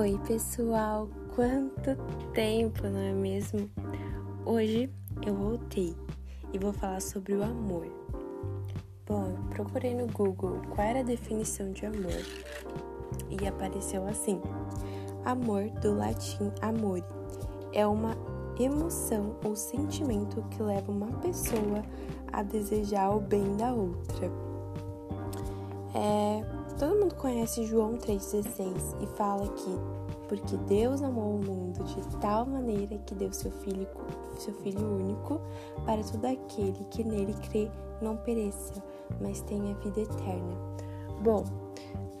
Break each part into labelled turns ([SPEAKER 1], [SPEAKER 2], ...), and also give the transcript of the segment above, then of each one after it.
[SPEAKER 1] Oi, pessoal! Quanto tempo, não é mesmo? Hoje eu voltei e vou falar sobre o amor. Bom, procurei no Google qual era a definição de amor e apareceu assim: Amor, do latim amore, é uma emoção ou sentimento que leva uma pessoa a desejar o bem da outra. É, todo mundo conhece João 3,16 e fala que porque Deus amou o mundo de tal maneira que deu seu filho, seu filho único para todo aquele que nele crê não pereça, mas tenha vida eterna. Bom,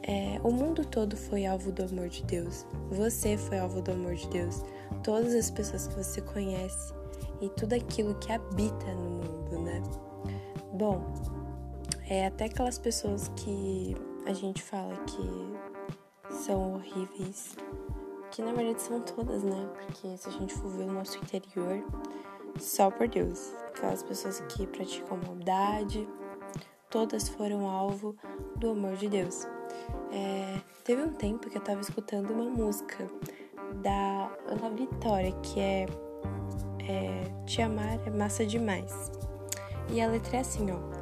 [SPEAKER 1] é, o mundo todo foi alvo do amor de Deus. Você foi alvo do amor de Deus. Todas as pessoas que você conhece e tudo aquilo que habita no mundo, né? Bom, é até aquelas pessoas que a gente fala que são horríveis, que na verdade são todas, né? Porque se a gente for ver o nosso interior, só por Deus, aquelas pessoas que praticam maldade, todas foram alvo do amor de Deus. É, teve um tempo que eu tava escutando uma música da Ana Vitória, que é, é Te Amar é Massa Demais. E a letra é assim, ó.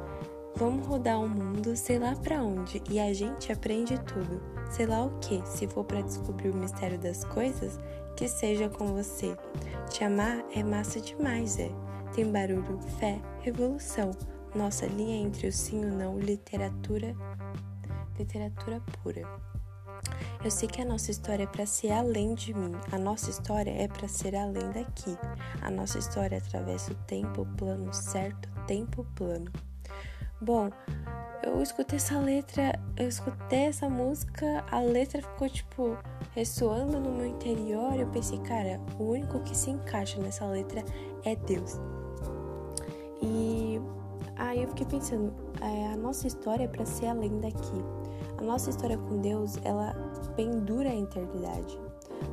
[SPEAKER 1] Vamos rodar o mundo, sei lá para onde, e a gente aprende tudo. Sei lá o que, se for para descobrir o mistério das coisas, que seja com você. Te amar é massa demais, é. Tem barulho, fé, revolução. Nossa linha entre o sim e o não, literatura, literatura pura. Eu sei que a nossa história é para ser além de mim. A nossa história é para ser além daqui. A nossa história atravessa o tempo plano certo, tempo plano. Bom, eu escutei essa letra, eu escutei essa música, a letra ficou tipo ressoando no meu interior. Eu pensei, cara, o único que se encaixa nessa letra é Deus. E aí eu fiquei pensando, é, a nossa história é para ser além daqui. A nossa história com Deus, ela pendura a eternidade.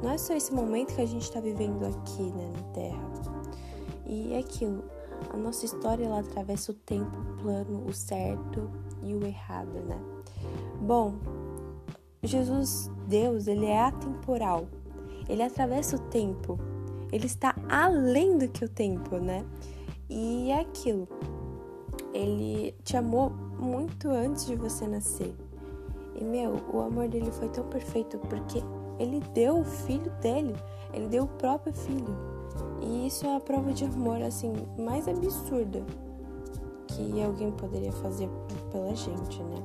[SPEAKER 1] Não é só esse momento que a gente está vivendo aqui, né, na Terra. E é aquilo, a nossa história ela atravessa o tempo, plano, o certo e o errado, né? Bom, Jesus, Deus, ele é atemporal. Ele atravessa o tempo. Ele está além do que o tempo, né? E é aquilo. Ele te amou muito antes de você nascer. E meu, o amor dele foi tão perfeito porque ele deu o filho dele, ele deu o próprio filho. E isso é a prova de amor assim mais absurda que alguém poderia fazer pela gente, né?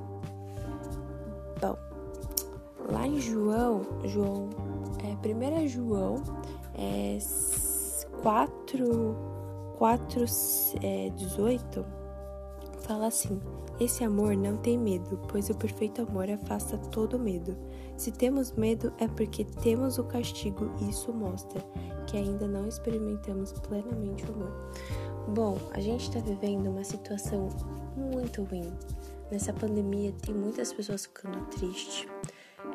[SPEAKER 1] Bom, lá em João, João, é, 1 João é 4, 4 é, 18, fala assim: esse amor não tem medo, pois o perfeito amor afasta todo medo. Se temos medo é porque temos o castigo e isso mostra que ainda não experimentamos plenamente o amor. Bom, a gente está vivendo uma situação muito ruim. Nessa pandemia tem muitas pessoas ficando tristes,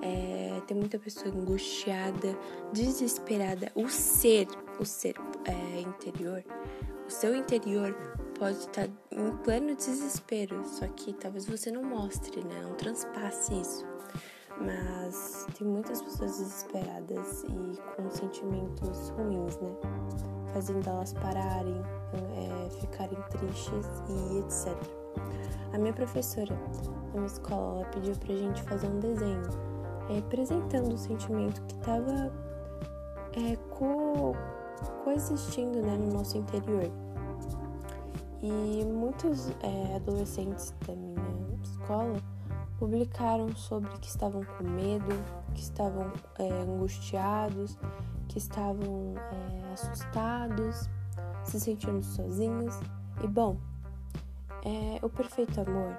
[SPEAKER 1] é, tem muita pessoa angustiada, desesperada. O ser, o ser é, interior, o seu interior pode estar em pleno desespero, só que talvez você não mostre, né? Não transpasse isso. Mas tem muitas pessoas desesperadas e com sentimentos ruins, né? Fazendo elas pararem, é, ficarem tristes e etc. A minha professora na minha escola ela pediu pra gente fazer um desenho é, representando o sentimento que estava é, co coexistindo né, no nosso interior. E muitos é, adolescentes da minha escola publicaram sobre que estavam com medo, que estavam é, angustiados, que estavam é, assustados, se sentindo sozinhos. E bom, é, o perfeito amor,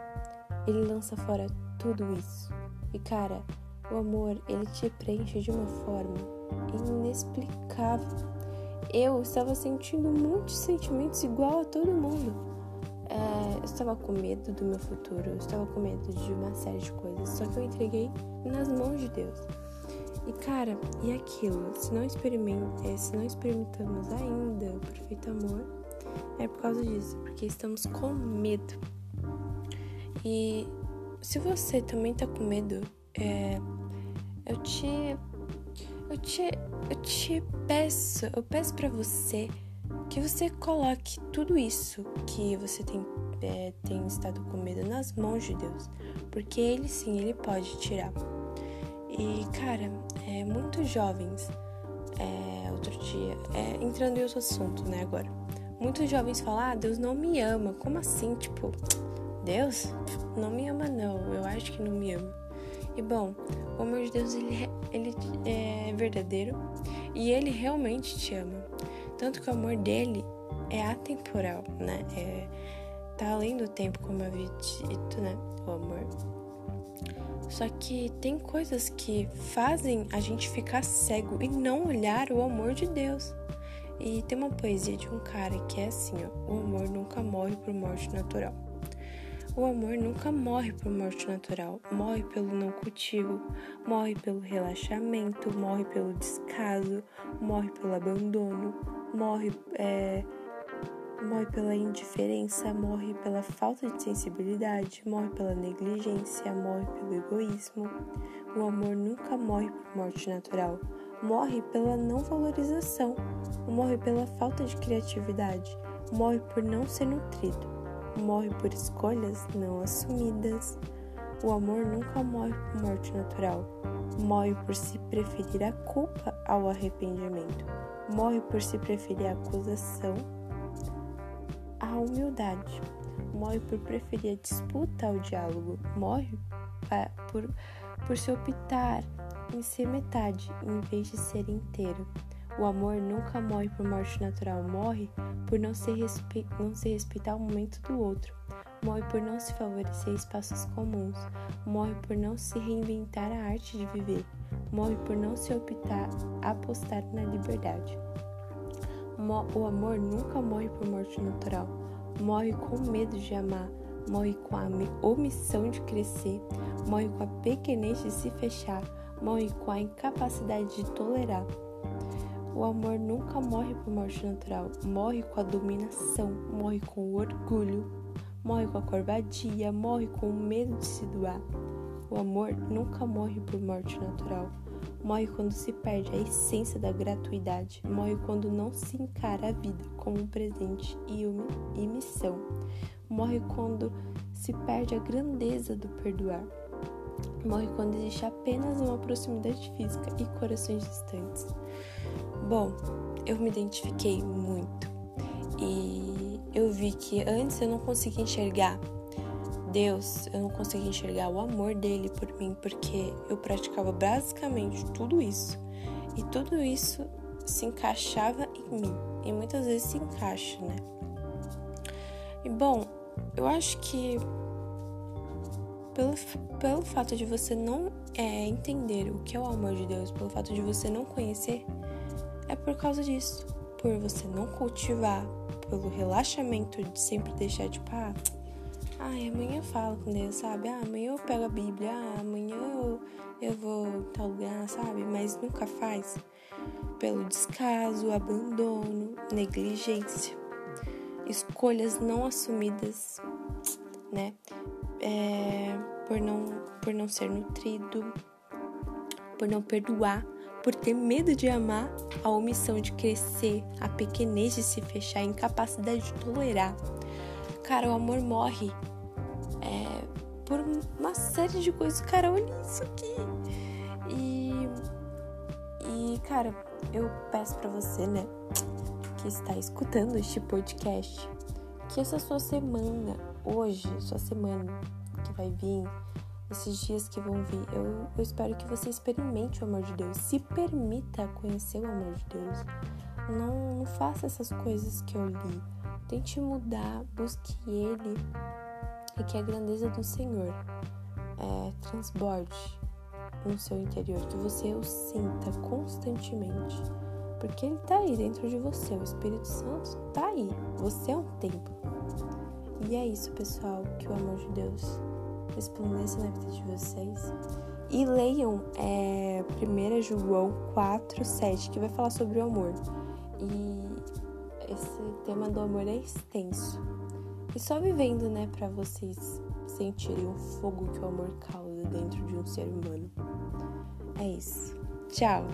[SPEAKER 1] ele lança fora tudo isso. E cara, o amor, ele te preenche de uma forma inexplicável eu estava sentindo muitos sentimentos igual a todo mundo. Estava com medo do meu futuro, eu estava com medo de uma série de coisas, só que eu entreguei nas mãos de Deus. E cara, e aquilo, se não, é, se não experimentamos ainda o perfeito amor, é por causa disso, porque estamos com medo. E se você também tá com medo, é, eu te eu te, eu te peço, eu peço para você que você coloque tudo isso que você tem, é, tem estado com medo nas mãos de Deus, porque Ele sim, Ele pode tirar. E cara, é, muitos jovens, é, outro dia, é, entrando em outro assunto, né, agora. Muitos jovens falam, ah, Deus não me ama. Como assim? Tipo, Deus não me ama, não. Eu acho que não me ama. E bom, o amor de Deus ele, ele é verdadeiro e ele realmente te ama. Tanto que o amor dele é atemporal, né? É, tá além do tempo, como eu havia dito, né? O amor. Só que tem coisas que fazem a gente ficar cego e não olhar o amor de Deus. E tem uma poesia de um cara que é assim, ó, o amor nunca morre por morte natural. O amor nunca morre por morte natural, morre pelo não cultivo, morre pelo relaxamento, morre pelo descaso, morre pelo abandono, morre, é, morre pela indiferença, morre pela falta de sensibilidade, morre pela negligência, morre pelo egoísmo. O amor nunca morre por morte natural, morre pela não valorização, morre pela falta de criatividade, morre por não ser nutrido morre por escolhas não assumidas. O amor nunca morre por morte natural. Morre por se preferir a culpa ao arrependimento. Morre por se preferir a acusação à humildade. Morre por preferir a disputa ao diálogo. Morre por, por se optar em ser metade em vez de ser inteiro. O amor nunca morre por morte natural, morre por não se, respe... não se respeitar o momento do outro, morre por não se favorecer espaços comuns, morre por não se reinventar a arte de viver, morre por não se optar apostar na liberdade. O amor nunca morre por morte natural, morre com medo de amar, morre com a omissão de crescer, morre com a pequenez de se fechar, morre com a incapacidade de tolerar. O amor nunca morre por morte natural, morre com a dominação, morre com o orgulho, morre com a covardia, morre com o medo de se doar. O amor nunca morre por morte natural, morre quando se perde a essência da gratuidade, morre quando não se encara a vida como um presente e missão, morre quando se perde a grandeza do perdoar. Morre quando existe apenas uma proximidade física e corações distantes. Bom, eu me identifiquei muito e eu vi que antes eu não conseguia enxergar Deus, eu não conseguia enxergar o amor dele por mim porque eu praticava basicamente tudo isso e tudo isso se encaixava em mim e muitas vezes se encaixa, né? E bom, eu acho que pelo, pelo fato de você não é, entender o que é o amor de Deus, pelo fato de você não conhecer, é por causa disso. Por você não cultivar, pelo relaxamento de sempre deixar tipo, ah, ai, amanhã eu falo com Deus, sabe? Ah, amanhã eu pego a Bíblia, ah, amanhã eu, eu vou tal lugar, sabe? Mas nunca faz. Pelo descaso, abandono, negligência, escolhas não assumidas, né? É, por, não, por não ser nutrido, por não perdoar por ter medo de amar, a omissão de crescer, a pequenez de se fechar, a incapacidade de tolerar. Cara, o amor morre é, por uma série de coisas. Cara, olha isso aqui. E, e cara, eu peço para você, né, que está escutando este podcast, que essa sua semana, hoje, sua semana que vai vir, esses dias que vão vir. Eu, eu espero que você experimente o amor de Deus. Se permita conhecer o amor de Deus. Não, não faça essas coisas que eu li. Tente mudar, busque Ele e que a grandeza do Senhor é, transborde no seu interior, que você o sinta constantemente. Porque Ele está aí dentro de você, o Espírito Santo está aí. Você é um templo. E é isso, pessoal, que o amor de Deus resplandeça na vida de vocês. E leiam é, 1 João 4, 7, que vai falar sobre o amor. E esse tema do amor é extenso. E só vivendo, né, para vocês sentirem o fogo que o amor causa dentro de um ser humano. É isso. Tchau!